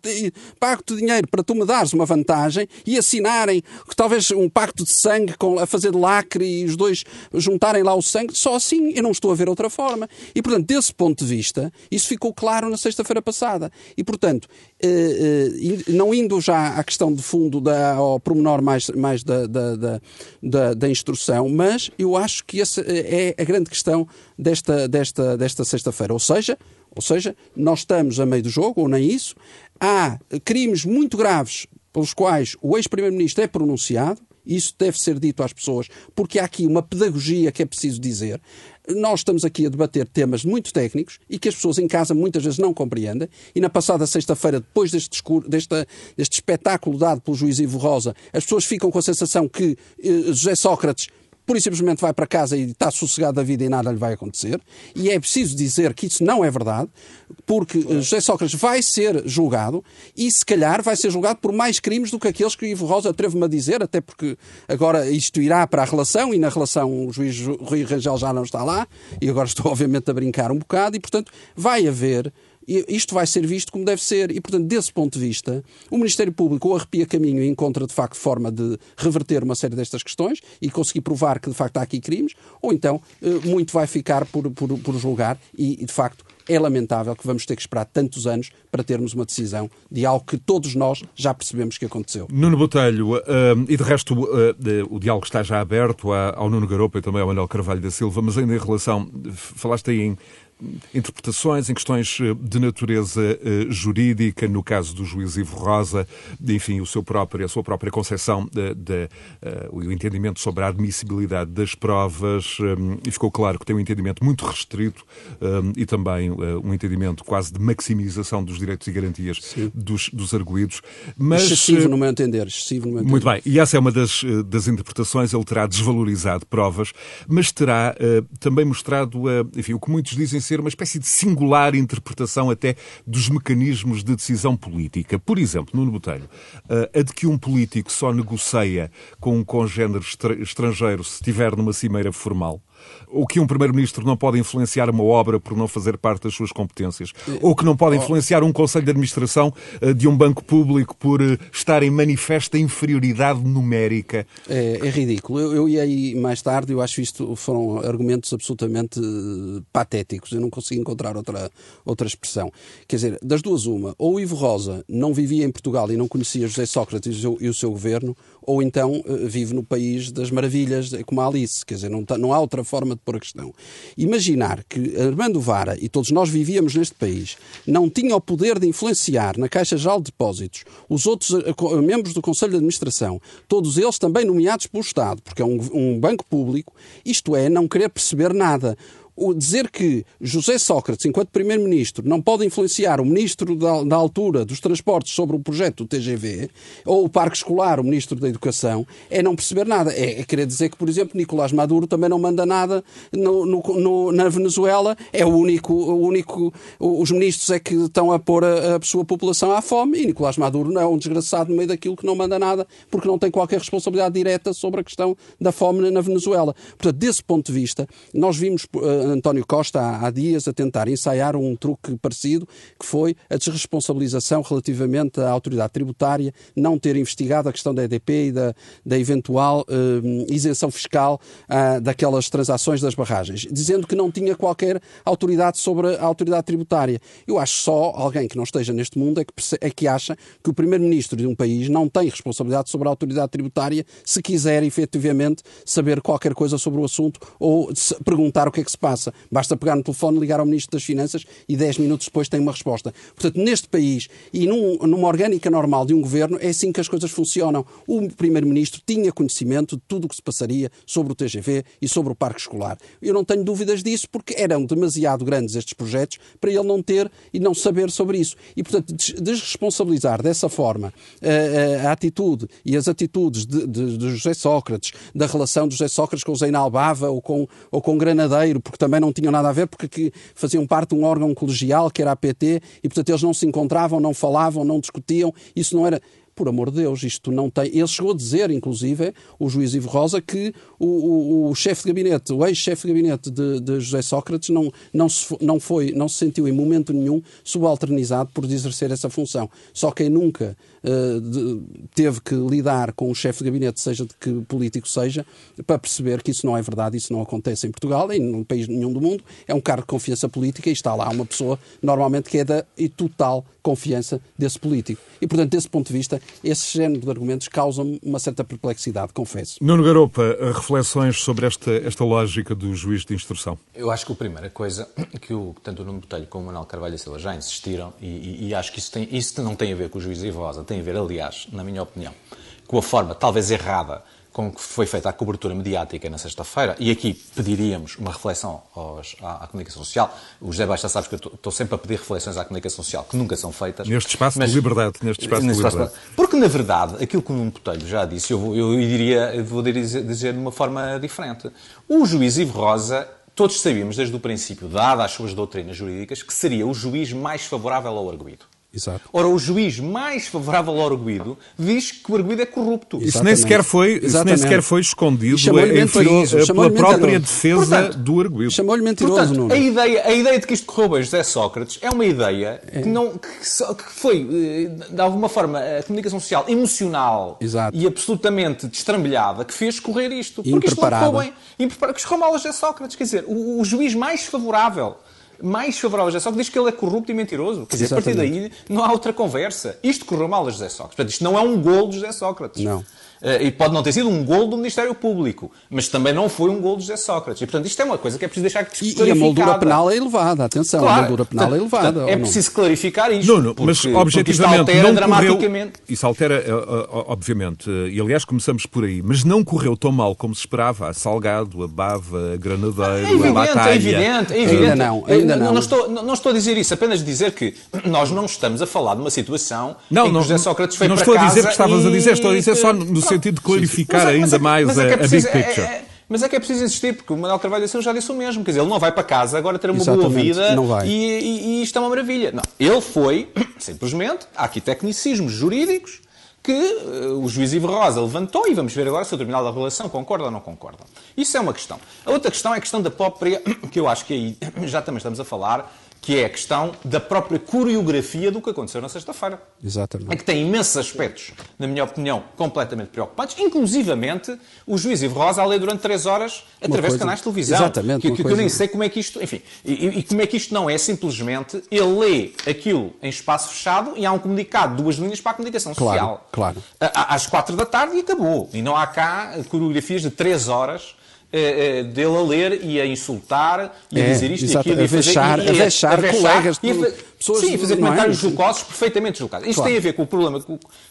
pago-te dinheiro para tu me dares uma vantagem e assinarem talvez um pacto de sangue com, a fazer de lacre e os dois juntarem lá o sangue, só assim eu não estou a ver outra forma. E, portanto, desse ponto de vista, isso ficou claro na sexta-feira passada. E, portanto, eh, eh, não indo já à questão de fundo, da, ao pormenor mais, mais da, da, da, da, instrução, mas eu acho que essa é a grande questão desta, desta, desta sexta-feira. Ou seja, ou seja, nós estamos a meio do jogo, ou nem isso. Há crimes muito graves pelos quais o ex-primeiro-ministro é pronunciado Isso deve ser dito às pessoas, porque há aqui uma pedagogia que é preciso dizer. Nós estamos aqui a debater temas muito técnicos e que as pessoas em casa muitas vezes não compreendem. E na passada sexta-feira, depois deste, deste, deste espetáculo dado pelo juiz Ivo Rosa, as pessoas ficam com a sensação que eh, José Sócrates por e simplesmente vai para casa e está sossegado da vida e nada lhe vai acontecer. E é preciso dizer que isso não é verdade, porque eh, José Sócrates vai ser julgado e, se calhar, vai ser julgado por mais crimes do que aqueles que o Ivo Rosa atrevo-me a dizer, até porque agora isto irá para a relação e na relação o juiz Rui Rangel já não está lá e agora (laughs) estou, obviamente, a brincar um bocado e, portanto, vai haver isto vai ser visto como deve ser. E, portanto, desse ponto de vista, o Ministério Público ou arrepia caminho e encontra, de facto, forma de reverter uma série destas questões e conseguir provar que, de facto, há aqui crimes, ou então eh, muito vai ficar por, por, por julgar e, de facto, é lamentável que vamos ter que esperar tantos anos para termos uma decisão de algo que todos nós já percebemos que aconteceu. Nuno Botelho, uh, e de resto uh, o diálogo está já aberto ao Nuno Garopa e também ao Manuel Carvalho da Silva, mas ainda em relação, falaste aí em interpretações, em questões eh, de natureza eh, jurídica, no caso do juiz Ivo Rosa, enfim, o seu próprio, a sua própria concepção, de, de, uh, o entendimento sobre a admissibilidade das provas, um, e ficou claro que tem um entendimento muito restrito um, e também uh, um entendimento quase de maximização dos direitos e garantias dos, dos arguídos. Mas, excessivo no meu entender, excessivo no meu entender. Muito bem, e essa é uma das, das interpretações, ele terá desvalorizado provas, mas terá uh, também mostrado, enfim, o que muitos dizem ser uma espécie de singular interpretação até dos mecanismos de decisão política. Por exemplo, Nuno Botelho, eh, a de que um político só negocia com um congénero estrangeiro se estiver numa cimeira formal ou que um Primeiro-Ministro não pode influenciar uma obra por não fazer parte das suas competências, ou que não pode influenciar um Conselho de Administração eh, de um banco público por eh, estar em manifesta inferioridade numérica. É, é ridículo. Eu, eu ia aí mais tarde, eu acho isto foram argumentos absolutamente eh, patéticos. Eu não consigo encontrar outra, outra expressão. Quer dizer, das duas, uma, ou o Ivo Rosa não vivia em Portugal e não conhecia José Sócrates e o seu governo, ou então vive no país das maravilhas, como a Alice. Quer dizer, não, tá, não há outra forma de pôr a questão. Imaginar que Armando Vara, e todos nós vivíamos neste país, não tinha o poder de influenciar na Caixa Geral de Depósitos os outros eh, eh, membros do Conselho de Administração, todos eles também nomeados pelo Estado, porque é um, um banco público, isto é, não querer perceber nada o dizer que José Sócrates, enquanto Primeiro-Ministro, não pode influenciar o Ministro da, da, altura dos Transportes sobre o projeto do TGV, ou o Parque Escolar, o Ministro da Educação, é não perceber nada. É, é querer dizer que, por exemplo, Nicolás Maduro também não manda nada no, no, no, na Venezuela, é o único, o único. Os ministros é que estão a pôr a, a sua população à fome e Nicolás Maduro não é um desgraçado no meio daquilo que não manda nada, porque não tem qualquer responsabilidade direta sobre a questão da fome na Venezuela. Portanto, desse ponto de vista, nós vimos. Uh, António Costa há, dias a tentar ensaiar um truque parecido, que foi a desresponsabilização relativamente à autoridade tributária não ter investigado a questão da EDP e da, da eventual uh, isenção fiscal uh, daquelas transações das barragens, dizendo que não tinha qualquer autoridade sobre a autoridade tributária. Eu acho só alguém que não esteja neste mundo é que, é que acha que o primeiro-ministro de um país não tem responsabilidade sobre a autoridade tributária se quiser efetivamente saber qualquer coisa sobre o assunto ou perguntar o que é que se passa Basta pegar no telefone, ligar ao Ministro das Finanças e 10 minutos depois tem uma resposta. Portanto, neste país e num, numa orgânica normal de um governo, é assim que as coisas funcionam. O Primeiro-Ministro tinha conhecimento de tudo o que se passaria sobre o TGV e sobre o parque escolar. Eu não tenho dúvidas disso porque eram demasiado grandes estes projetos para ele não ter e não saber sobre isso. E, portanto, desresponsabilizar dessa forma a, eh, a, a atitude e as atitudes de, de, de, José Sócrates, da relação de José Sócrates com o Zeinal Bava ou com, ou com Granadeiro, porque também não tinham nada a ver porque faziam parte de um órgão colegial que era a PT e, portanto, eles não se encontravam, não falavam, não discutiam. Isso não era por amor de Deus, isto não tem. Ele chegou a dizer, inclusive, o juiz Ivo Rosa, que o, o, o chefe de gabinete, o ex-chefe de gabinete de, de, José Sócrates, não, não, se, não, foi, não se sentiu em momento nenhum subalternizado por exercer essa função. Só quem nunca uh, de, teve que lidar com o chefe de gabinete, seja de que político seja, para perceber que isso não é verdade, isso não acontece em Portugal, em num país nenhum do mundo, é um cargo de confiança política e está lá uma pessoa, normalmente, que é da e total confiança desse político. E, portanto, desse ponto de vista, esse género de argumentos causam uma certa perplexidade, confesso. Nuno Garopa, reflexões sobre esta, esta lógica do juiz de instrução? Eu acho que a primeira coisa que o, tanto o Nuno Botelho como o Manuel Carvalho Silva já insistiram, e, e, e, acho que isso, tem, isso não tem a ver com o juiz Ivosa, tem a ver, aliás, na minha opinião, com a forma, talvez errada, com que foi feita a cobertura mediática na sexta-feira, e aqui pediríamos uma reflexão aos, à, à, comunicação social. O José Baixa sabe que eu estou sempre a pedir reflexões à comunicação social, que nunca são feitas. Neste espaço mas, de liberdade. Neste espaço neste de liberdade. Espaço, porque, na verdade, aquilo que o Nuno Botelho já disse, eu, vou, eu diria, eu vou dizer, dizer de uma forma diferente. O juiz Ivo Rosa todos sabíamos desde o princípio, dada as suas doutrinas jurídicas, que seria o juiz mais favorável ao arguído. Exato. Ora, o juiz mais favorável ao arguído diz que o arguído é corrupto. Isso nem sequer foi, isso nem sequer foi escondido enfim, pela própria defesa Portanto, do arguído. Chamou-lhe mentiroso, Portanto, Nuno. A ideia, a ideia de que isto correu bem José Sócrates é uma ideia é. Que, não, que, que, foi, eh, de alguma forma, a comunicação social emocional Exato. e absolutamente destrambelhada que fez correr isto. Porque isto não correu bem. Impreparado. Que escorreu mal a José Sócrates. Quer dizer, o, o juiz mais favorável mais favorável a José Sócrates diz que ele é corrupto e mentiroso. Quer dizer, Exatamente. a partir daí não há outra conversa. Isto correu mal a José Sócrates. Portanto, isto não é um gol de José Sócrates. Não. Eh, e pode não ter sido um gol do Ministério Público, mas também não foi um gol de José Sócrates. E, portanto, isto é uma coisa que é preciso deixar clarificada. E a moldura penal é elevada, atenção, claro, a moldura penal portanto, é elevada. Portanto, é preciso clarificar isto. Não, não, mas objetivamente não dramaticamente. Correu, isso altera, eh, eh, obviamente, e aliás começamos por aí, mas não correu tão mal como se esperava. A Salgado, a Bava, a Granadeiro, é evidente, a Batalha. É evidente, é evidente. Ainda não, ainda não. Não, estou, não estou a dizer isso, apenas dizer que nós não estamos a falar de uma situação não, em que José Sócrates foi não para casa... Não estou a dizer que estavas a dizer, estou a dizer só no sentido de clarificar é, ainda é, mais a, é a, big picture. É, mas é que é preciso insistir, porque o Manuel Carvalho da Silva já disse o mesmo. Quer dizer, ele não vai para casa agora ter uma Exatamente, boa vida e, e, e, isto é uma maravilha. Não, ele foi, (clears throat) simplesmente, há aqui tecnicismos jurídicos que uh, o juiz Ivo Rosa levantou e vamos ver agora se o Tribunal da Relação concorda ou não concorda. Isso é uma questão. A outra questão é a questão da própria, (clears throat) que eu acho que aí (clears throat) já também estamos a falar, que é a questão da própria coreografia do que aconteceu na sexta-feira. Exatamente. É que tem imensos aspectos, na minha opinião, completamente preocupantes, inclusivamente o juiz Ivo Rosa a ler durante três horas através coisa... de canais de televisão. Exatamente. Que, que, coisa... eu nem sei como é que isto. Enfim, e, e, como é que isto não é simplesmente ele lê aquilo em espaço fechado e há um comunicado, duas linhas para a comunicação social. Claro, claro. Às quatro da tarde e acabou. E não há cá coreografias de três horas é, é, dele a ler e a insultar e a é, dizer isto exato, e aquilo. A vexar, a, vexar, a vexar colegas. E a, pessoas, sim, fazer comentários é? jocosos, perfeitamente jocosos. Isto claro. tem a ver com o problema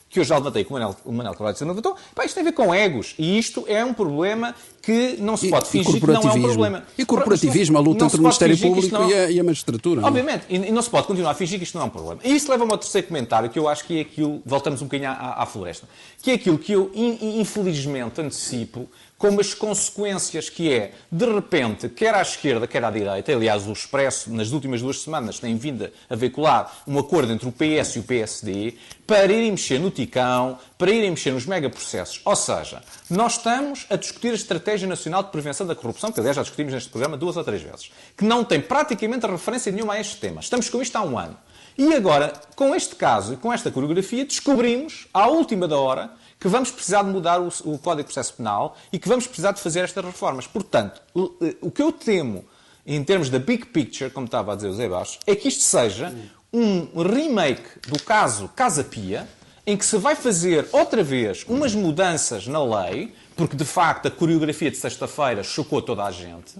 que, eu já levantei, que o Manel, o Manel Carvalho levantou. Pá, isto tem a ver com egos. E isto é um problema que não se pode fingir que não é um problema. E corporativismo, a luta entre o Ministério Público não... e, a, e, a, magistratura. Obviamente. E, e, não se pode continuar a fingir que isto não é um problema. E isso leva-me ao terceiro comentário, que eu acho que é aquilo... Voltamos um bocadinho à, à floresta. Que é aquilo que eu, infelizmente, antecipo como as consequências que é, de repente, quer à esquerda, quer à direita, aliás, o Expresso, nas últimas duas semanas, tem vindo a veicular um acordo entre o PS e o PSD para irem mexer no Ticão, para irem mexer nos megaprocessos. Ou seja, nós estamos a discutir a Estratégia Nacional de Prevenção da Corrupção, que aliás já discutimos neste programa duas ou três vezes, que não tem praticamente referência nenhuma a este tema. Estamos com isto há um ano. E agora, com este caso e com esta coreografia, descobrimos, à última da hora, que vamos precisar de mudar o, o Código de Processo Penal e que vamos precisar de fazer estas reformas. Portanto, o, eh, o que eu temo, em termos da big picture, como estava a dizer o Zé Baixo, é que isto seja um remake do caso Casa Pia, em que se vai fazer outra vez umas mudanças na lei, porque de facto a coreografia de sexta-feira chocou toda a gente,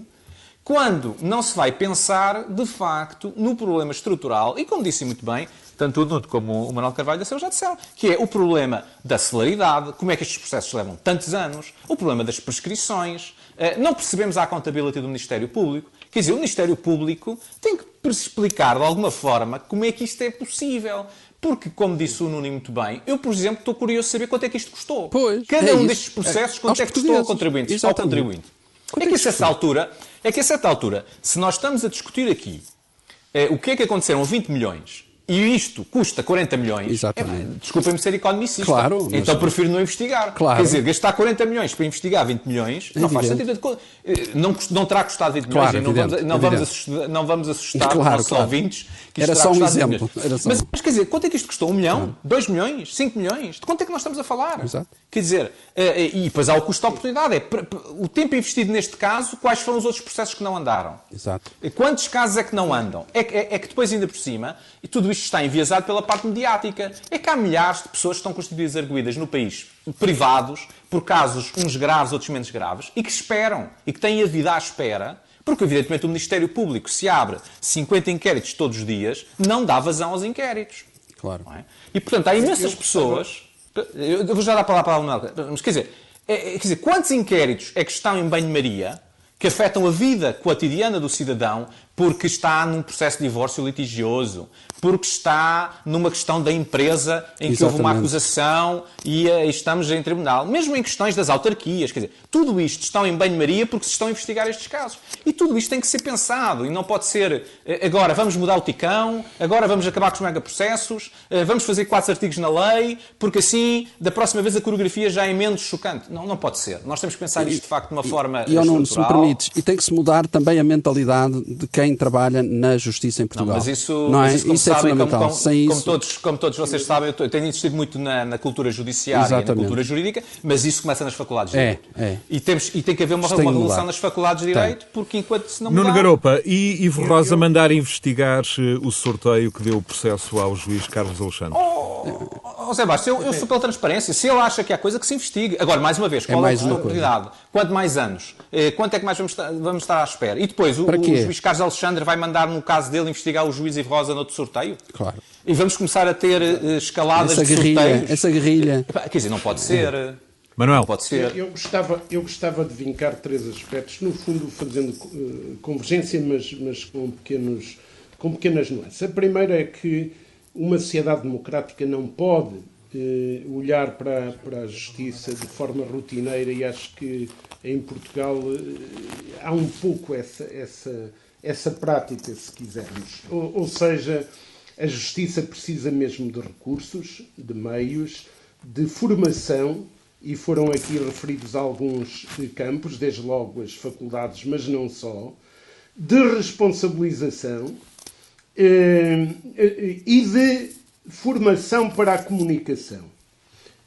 quando não se vai pensar de facto no problema estrutural, e como disse muito bem, tanto o Nuno como o Manuel Carvalho da Silva já disseram, que é o problema da celeridade, como é que estes processos levam tantos anos, o problema das prescrições, eh, não percebemos a accountability do Ministério Público. Quer dizer, o Ministério Público tem que explicar de alguma forma como é que isto é possível. Porque, como disse o Nuno muito bem, eu, por exemplo, estou curioso de saber quanto é que isto custou. Pois, Cada é um isso. destes processos, é, quanto é que custou ao contribuinte? Ao contribuinte. é que, a certa altura, é que a certa altura, se nós estamos a discutir aqui é, o que é que aconteceram 20 milhões e isto custa 40 milhões, Exatamente. É, desculpem-me ser economicista. Claro, mas... Então prefiro não investigar. Claro. Quer dizer, gastar 40 milhões para investigar 20 milhões é não faz sentido. Eh, não, não terá custado 20 claro, milhões evidente, e não, vamos, não, vamos assustar, não vamos assustar claro, os nossos claro. ouvintes que isto Era só um exemplo. Só... Mas, mas, quer dizer, quanto é que isto custou? 1 milhão? Claro. 2 milhões? 5 milhões? De quanto é que nós estamos a falar? Exato. Quer dizer, eh, eh, e depois há o custo de oportunidade. É o tempo investido neste caso, quais foram os outros processos que não andaram? Exato. Quantos casos é que não andam? É, é, é que depois, ainda por cima, e tudo isto está enviesado pela parte mediática. É que há milhares de pessoas que estão constituídas arguídas no país, privados, por casos uns graves, outros menos graves, e que esperam, e que têm a vida à espera, porque evidentemente o Ministério Público, se abre 50 inquéritos todos os dias, não dá vazão aos inquéritos. Claro. É? E portanto há imensas pessoas. Eu vou já dar a palavra para a Mas quer dizer, É, é, quer dizer, quantos inquéritos é que estão em banho-maria que afetam a vida cotidiana do cidadão porque está num processo de divórcio litigioso, porque está numa questão da empresa em que houve uma acusação e, e, estamos em tribunal. Mesmo em questões das autarquias, quer dizer, tudo isto está em banho-maria porque se estão a investigar estes casos. E tudo isto tem que ser pensado e não pode ser eh, agora vamos mudar o ticão, agora vamos acabar com os megaprocessos, eh, vamos fazer quatro artigos na lei, porque assim, da próxima vez a coreografia já é menos chocante. Não, não pode ser. Nós temos que pensar isto de facto de uma forma E, não, se me permites, e tem que se mudar também a mentalidade de quem trabalha na justiça em Portugal. Não, mas isso, não é? isso, isso é sabem, fundamental. Como, como, Sem como isso... todos, como todos vocês sabem, eu tenho insistido muito na, na cultura judiciária Exatamente. e na cultura jurídica, mas isso começa nas faculdades de é, Direito. É. E, temos, e tem que haver uma, uma revolução nas faculdades de Direito, tem. porque enquanto se não mudar... Nuno Garopa, e Ivo Rosa eu... mandar investigar eh, o sorteio que deu o processo ao juiz Carlos Alexandre? Oh, oh Sebastião, eu, eu sou pela transparência. Se ele acha que há coisa que se investigue. Agora, mais uma vez, qual é, mais é a oportunidade? Quanto mais anos? Eh, quanto é que mais vamos estar, vamos estar à espera? E depois, o, o juiz Carlos Alexandre vai mandar, no caso dele, investigar o juiz Ivo Rosa no outro sorteio? Claro. E vamos começar a ter uh, escaladas essa de guerrilha, sorteios? Essa guerrilha. Quer dizer, não pode ser. Manuel. Pode ser. Eu, eu, gostava, eu gostava de vincar três aspectos, no fundo fazendo uh, convergência, mas, mas com, pequenos, com pequenas nuances. A primeira é que uma sociedade democrática não pode uh, olhar para, para a justiça de forma rotineira e acho que em Portugal uh, há um pouco essa, essa, essa prática, se quisermos. Ou, ou seja, a justiça precisa mesmo de recursos, de meios, de formação e foram aqui referidos alguns campos, desde logo as faculdades, mas não só, de responsabilização eh, eh, e de formação para a comunicação.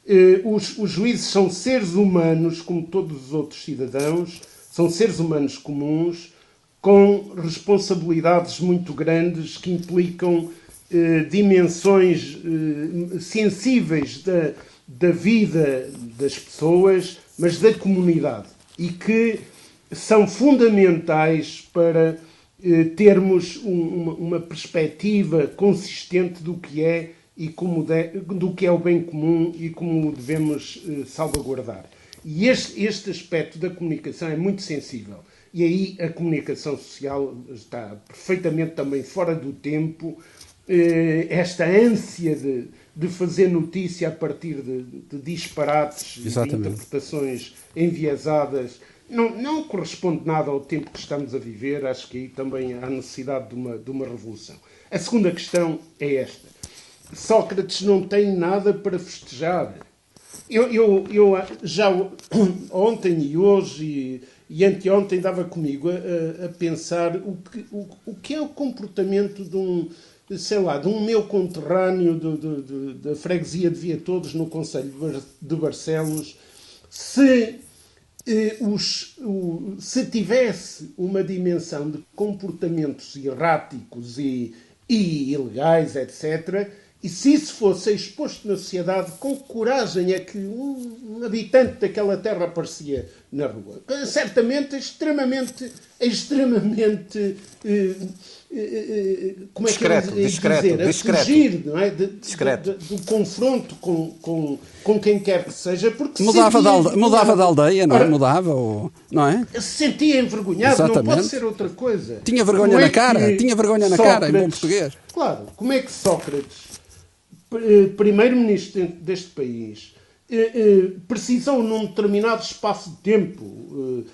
Eh, os, os juízes são seres humanos, como todos os outros cidadãos, são seres humanos comuns, com responsabilidades muito grandes que implicam dimensões sensíveis da da vida das pessoas, mas da comunidade e que são fundamentais para eh, termos um, uma, uma, perspectiva consistente do que é e como de, do que é o bem comum e como o devemos eh, salvaguardar. E este, este aspecto da comunicação é muito sensível. E aí a comunicação social está perfeitamente também fora do tempo. Eh, esta ânsia de, de fazer notícia a partir de, de disparates Exatamente. e de interpretações enviesadas não, não corresponde nada ao tempo que estamos a viver. Acho que aí também há necessidade de uma, de uma revolução. A segunda questão é esta. Sócrates não tem nada para festejar. Eu, eu, eu já (clears throat) ontem e hoje e, e anteontem dava comigo a, a pensar o que, o, o que é o comportamento de um, sei lá, de um meu conterrâneo da freguesia de Via Todos, no Conselho de Barcelos, se, os, o, se tivesse uma dimensão de comportamentos erráticos e, e ilegais, etc., e se isso fosse exposto na sociedade, com coragem é que um, habitante daquela terra aparecia na rua? Certamente extremamente, extremamente eh, eh, eh, como é discreto, que é discreto, dizer, discreto, a fugir não é? de, discreto. De, de, do confronto com, com, com quem quer que seja, porque mudava, da aldeia, mudava da aldeia, não é? Mudava, ou, não é? Se sentia envergonhado, Exatamente. não pode ser outra coisa. Tinha vergonha é na cara, tinha vergonha na Sócrates, cara, em bom português. Claro, como é que Sócrates, eh, primeiro-ministro deste país, precisou num determinado espaço de tempo eh,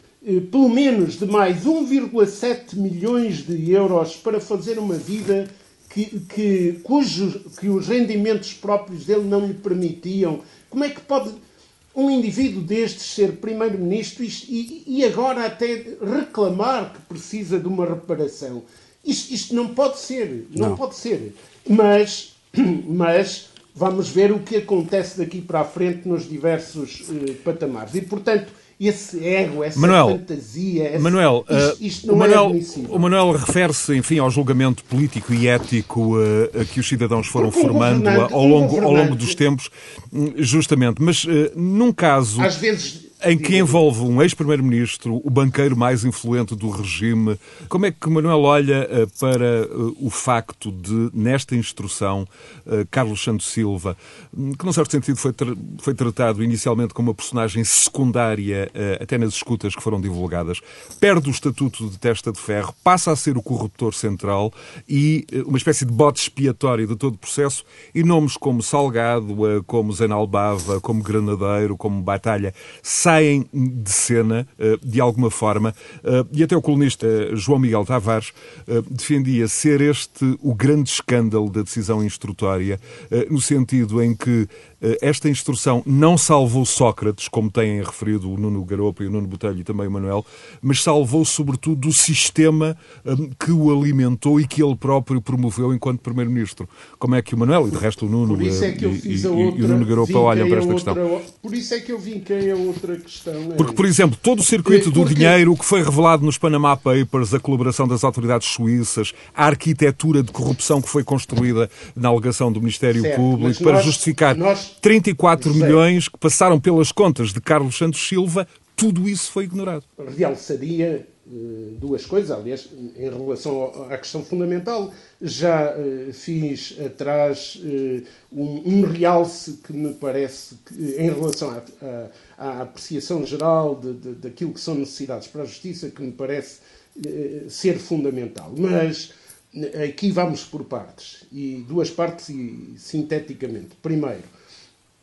pelo menos de mais 1,7 milhões de euros para fazer uma vida que, que, cujo, que os rendimentos próprios dele não lhe permitiam. Como é que pode um indivíduo destes ser primeiro-ministro e, e, agora até reclamar que precisa de uma reparação? Isto, isto não pode ser, não, não, pode ser. Mas, (clears throat) mas vamos ver o que acontece daqui para a frente nos diversos uh, patamares. E, portanto, esse ego, essa Manuel, fantasia, esse, Manuel, isto, uh, isto não o Manuel, é admissível. O Manuel refere-se, enfim, ao julgamento político e ético uh, que os cidadãos foram formando ao longo, ao longo dos tempos, hum, justamente. Mas uh, num caso... Às vezes em que envolve um ex-primeiro-ministro, o banqueiro mais influente do regime. Como é que Manuel olha uh, para uh, o facto de, nesta instrução, uh, Carlos Santos Silva, hum, que num certo sentido foi, tra foi tratado inicialmente como uma personagem secundária, até nas escutas que foram divulgadas, perde o estatuto de testa de ferro, passa a ser o corruptor central e uma espécie de bote expiatório de todo o processo, e nomes como Salgado, como Zenalbava, como Granadeiro, como Batalha, saem de cena, eh, de alguma forma, eh, e até o colunista João Miguel Tavares eh, defendia ser este o grande escândalo da decisão instrutória, no sentido em que eh, esta instrução não salvou Sócrates, como têm referido o Nuno Garopa e o Nuno Botelho e também o Manuel, mas salvou sobretudo o sistema um, que o alimentou e que ele próprio promoveu enquanto Primeiro-Ministro. Como é que o Manuel e de resto o Nuno é e, e, e, o Nuno Garopa olham para esta outra, questão? Por isso é que eu vinquei a outra questão. É Porque, por exemplo, todo o circuito é, do dinheiro que foi revelado nos Panama Papers, a colaboração das autoridades suíças, a arquitetura de corrupção que foi construída na alegação do Ministério certo, Público para nós, justificar nós 34 milhões que passaram pelas contas de Carlos Santos Silva, tudo isso foi ignorado. Realçaria eh, duas coisas, aliás, em relação à questão fundamental. Já uh, fiz atrás uh, um, realce que me parece, que, em relação à, à, apreciação geral de, de, daquilo que são necessidades para a justiça, que me parece ser fundamental. Mas aqui vamos por partes, e duas partes e sinteticamente. Primeiro,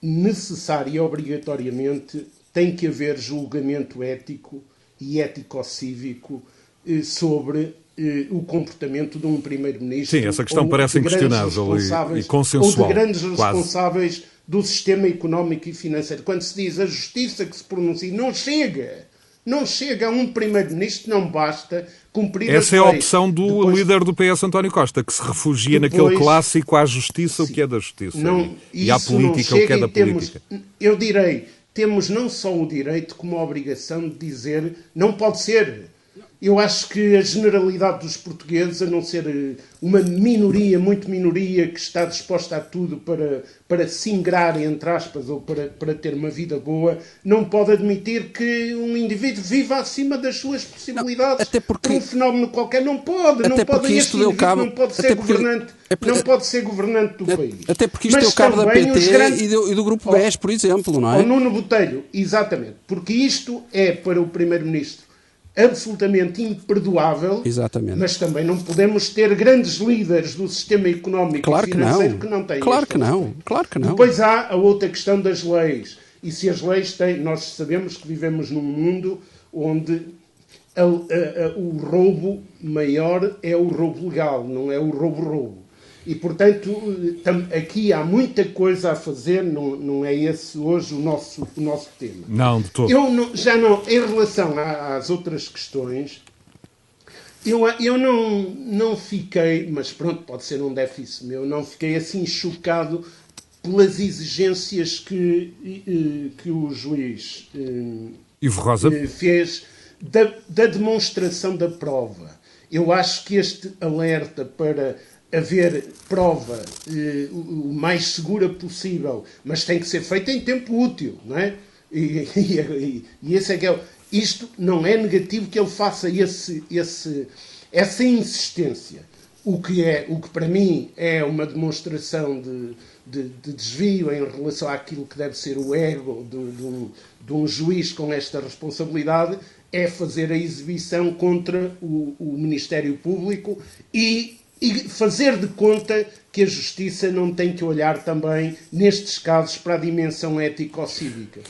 necessária e obrigatoriamente tem que haver julgamento ético e ético-cívico eh, sobre eh, o comportamento de um primeiro-ministro. Sim, essa questão parece inquestionável e, e consensual. Ou de grandes quase. responsáveis do sistema económico e financeiro. Quando se diz a justiça que se pronuncia, não chega. Não chega a um primeiro-ministro, não basta cumprir Essa é a opção do depois, líder do PS, António Costa, que se refugia depois, naquele clássico à justiça sim, o que é da justiça não, e à política o que é da política. Temos, eu direi, temos não só o direito como a obrigação de dizer não pode ser eu acho que a generalidade dos portugueses, a não ser eh, uma minoria, muito minoria, que está disposta a tudo para, para se ingrar, entre aspas, ou para, para ter uma vida boa, não pode admitir que um indivíduo viva acima das suas possibilidades. Não, até porque, por um fenómeno qualquer. Não pode. Até não pode, isto deu cabo, não pode ser governante. É porque, não pode ser governante do país. Até porque isto Mas deu cabo da PT grandes... e, do, e do Grupo BES, por exemplo, não é? O Nuno Botelho, exatamente. Porque isto é para o Primeiro-Ministro absolutamente imperdoável. Exatamente. Mas também não podemos ter grandes líderes do sistema económico claro e financeiro que não, que não têm Claro que não, claro que não. Depois há a outra questão das leis. E se as leis têm. Nós sabemos que vivemos num mundo onde a, a, a, o roubo maior é o roubo legal, não é o roubo-roubo. E, portanto, aqui há muita coisa a fazer, não, não é esse hoje o nosso, o nosso tema. Não, de todo. Eu não, já não, em relação às outras questões, eu, eu não, não fiquei, mas pronto, pode ser um déficit meu, não fiquei assim chocado pelas exigências que, que o juiz eh, Ivo Rosa. Eh, fez da, da demonstração da prova. Eu acho que este alerta para haver prova eh, o mais segura possível, mas tem que ser feita em tempo útil, não é? E, (laughs) e, e esse é que é. Isto não é negativo que ele faça esse, esse, essa insistência. O que, é, o que para mim é uma demonstração de, de, de desvio em relação àquilo que deve ser o ego de, de, um, de um juiz com esta responsabilidade, é fazer a exibição contra o, o Ministério Público e e fazer de conta que a justiça não tem que olhar também, nestes casos, para a dimensão ético-cívica.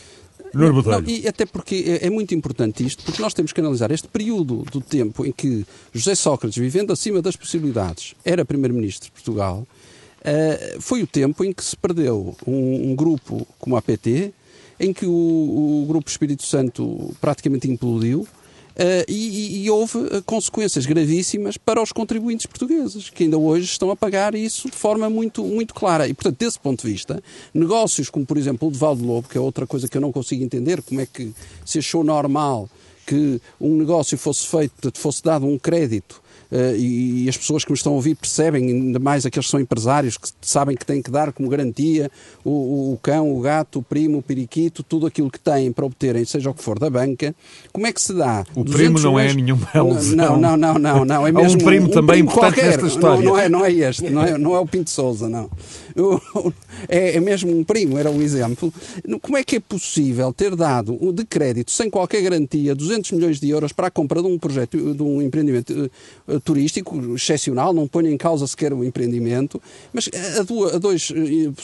Não, e até porque é, é, muito importante isto, porque nós temos que analisar este período do tempo em que José Sócrates, vivendo acima das possibilidades, era Primeiro-Ministro de Portugal, uh, foi o tempo em que se perdeu um, um grupo como a PT, em que o, o Grupo Espírito Santo praticamente implodiu, Uh, e, e, houve uh, consequências gravíssimas para os contribuintes portugueses, que ainda hoje estão a pagar isso de forma muito, muito clara. E, portanto, desse ponto de vista, negócios como, por exemplo, o de Valdo Lobo, que é outra coisa que eu não consigo entender, como é que se achou normal que um negócio fosse feito, fosse dado um crédito e, e, as pessoas que me estão a ouvir percebem, ainda mais aqueles que são empresários, que sabem que têm que dar como garantia o, o cão, o gato, o primo, o periquito, tudo aquilo que têm para obterem, seja o que for da banca, como é que se dá? O primo não é nenhum Não, não, não, não, não. É mesmo um primo um, também um primo importante qualquer. nesta história. Não, não, é, não é este, não é, não é o Pinto Souza, não. É, é mesmo um primo, era um exemplo. Como é que é possível ter dado de crédito, sem qualquer garantia, 200 milhões de euros para a compra de um projeto, de um empreendimento uh, turístico excepcional, não ponho em causa sequer o empreendimento, mas a, dois uh,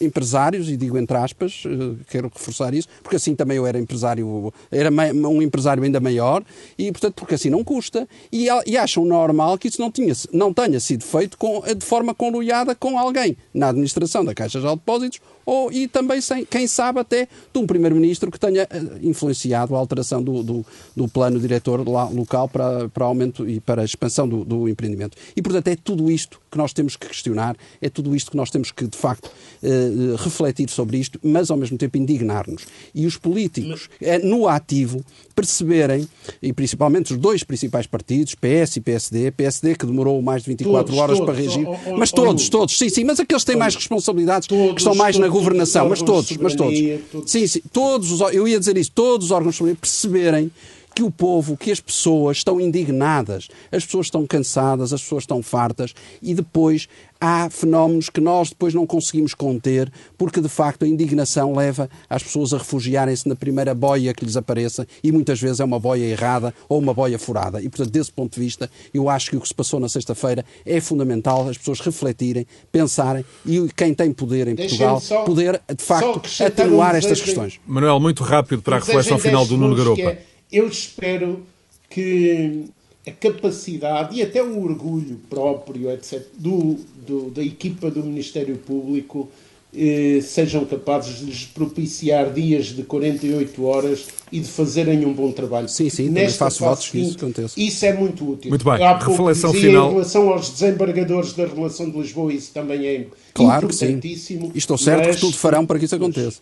empresários, e digo entre aspas, eh, quero reforçar isso, porque assim também eu era empresário, era um empresário ainda maior, e portanto, porque assim não custa, e, e acham normal que isso não, tinha, não tenha sido feito com, de forma conluiada com alguém na administração da Caixa de Depósitos ou, e também, sem, quem sabe, até de um Primeiro-Ministro que tenha eh, influenciado a alteração do, do, do plano diretor lá, local para, para aumento e para expansão do, do, empreendimento. E, portanto, é tudo isto que nós temos que questionar, é tudo isto que nós temos que, de facto, eh, refletir sobre isto, mas, ao mesmo tempo, indignar-nos. E os políticos, eh, no ativo, perceberem, e principalmente os dois principais partidos, PS e PSD, PSD que demorou mais de 24 todos, horas todos, para reagir, mas todos, todos, sim, sim, mas aqueles que têm mais responsabilidades, que estão mais na governação, mas todos, mas todos. Sim, sim, todos os, eu ia dizer isso, todos os órgãos de perceberem que o povo, que as pessoas estão indignadas, as pessoas estão cansadas, as pessoas estão fartas e depois há fenómenos que nós depois não conseguimos conter porque de facto a indignação leva as pessoas a refugiarem-se na primeira boia que lhes apareça e muitas vezes é uma boia errada ou uma boia furada. E portanto, desse ponto de vista, eu acho que o que se passou na sexta-feira é fundamental as pessoas refletirem, pensarem e quem tem poder em Portugal só, poder de facto atenuar estas questões. Manuel, muito rápido para a reflexão final do Nuno Garopa. É eu espero que a capacidade e até o orgulho próprio, etc., do, do da equipa do Ministério Público eh, sejam capazes de lhes propiciar dias de 48 horas e de fazerem um bom trabalho. Sim, sim, também faço votos que isso aconteça. Isso é muito útil. Muito bem, Há reflexão final. Em relação aos desembargadores da relação de Lisboa, isso também é claro importantíssimo. Que sim. Estou certo mas, que tudo farão para que isso aconteça.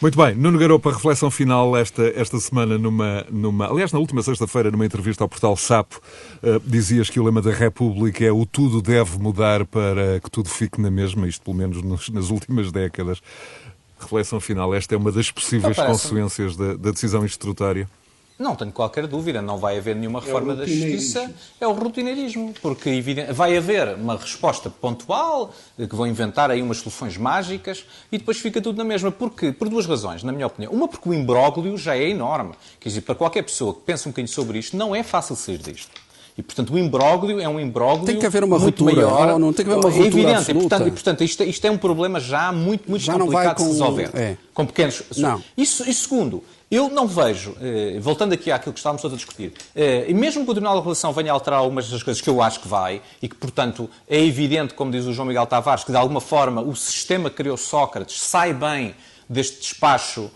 Muito bem, Nuno Garopa, reflexão final esta, esta semana numa, numa. Aliás, na última sexta-feira, numa entrevista ao portal Sapo, uh, dizias que o lema da República é o tudo deve mudar para que tudo fique na mesma, isto pelo menos nos, nas últimas décadas. Reflexão final, esta é uma das possíveis consequências da, da decisão instrutória. Não tenho qualquer dúvida, não vai haver nenhuma reforma é da justiça, é o rotineirismo, porque vai haver uma resposta pontual, que vão inventar aí umas soluções mágicas e depois fica tudo na mesma. Porque, por duas razões, na minha opinião. Uma, porque o imbróglio já é enorme. Quer dizer, para qualquer pessoa que pense um bocadinho sobre isto, não é fácil sair disto. E, portanto, o imbróglio é um imbróglio Tem que haver uma muito ruptura, maior. não tem que haver uma ruptura É evidente. Absoluta. E, portanto, e, portanto isto, isto, é um problema já muito, muito já complicado com, de se resolver. É. Com pequenos... Não. Isso, e segundo, eu não vejo, eh, voltando aqui àquilo que estávamos todos a discutir, eh, e mesmo que o Tribunal da Relação venha a alterar algumas das coisas que eu acho que vai, e que, portanto, é evidente, como diz o João Miguel Tavares, que de alguma forma o sistema que criou Sócrates sai bem deste despacho um,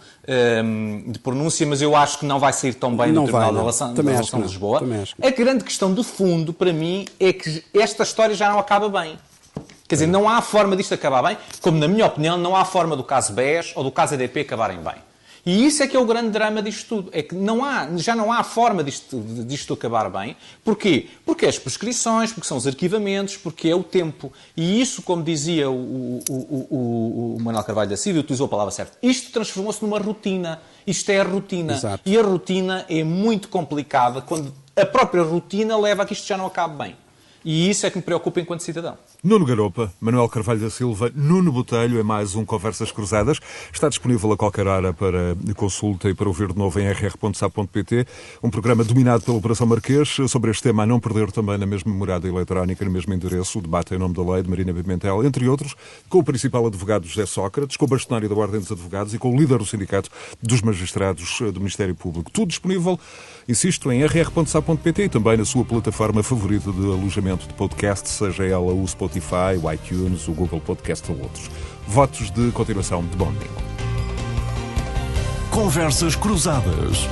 eh, de pronúncia, mas eu acho que não vai sair tão bem não no Tribunal vai, da Relação, da Relação de Lisboa. A grande questão de fundo, para mim, é que esta história já não acaba bem. Quer dizer, não há forma disto acabar bem, como, na minha opinião, não há forma do caso BES ou do caso EDP acabarem bem. E isso é que é o grande drama disto tudo. É que não há, já não há forma disto, disto acabar bem. Porquê? Porque é as prescrições, porque são os arquivamentos, porque é o tempo. E isso, como dizia o, o, o, o Manuel Carvalho da Silva, utilizou a palavra certa, isto transformou-se numa rotina. Isto é a rotina. Exato. E a rotina é muito complicada quando a própria rotina leva a que isto já não acabe bem. E isso é que me preocupa enquanto cidadão. Nuno Garopa, Manuel Carvalho da Silva, Nuno Botelho, é mais um Conversas Cruzadas. Está disponível a qualquer hora para consulta e para ouvir de novo em rr.sa.pt. Um programa dominado pela Operação Marquês. Sobre este tema, a não perder também na mesma morada eletrónica, no mesmo endereço, o debate em nome da lei de Marina Pimentel, entre outros, com o principal advogado José Sócrates, com o bastonário da Ordem dos Advogados e com o líder do Sindicato dos Magistrados do Ministério Público. Tudo disponível, insisto, em rr.sa.pt e também na sua plataforma favorita de alojamento de podcast, seja ela o Spotify, o iTunes, o Google Podcast ou outros. Votos de continuação de bom domingo. Conversas Cruzadas.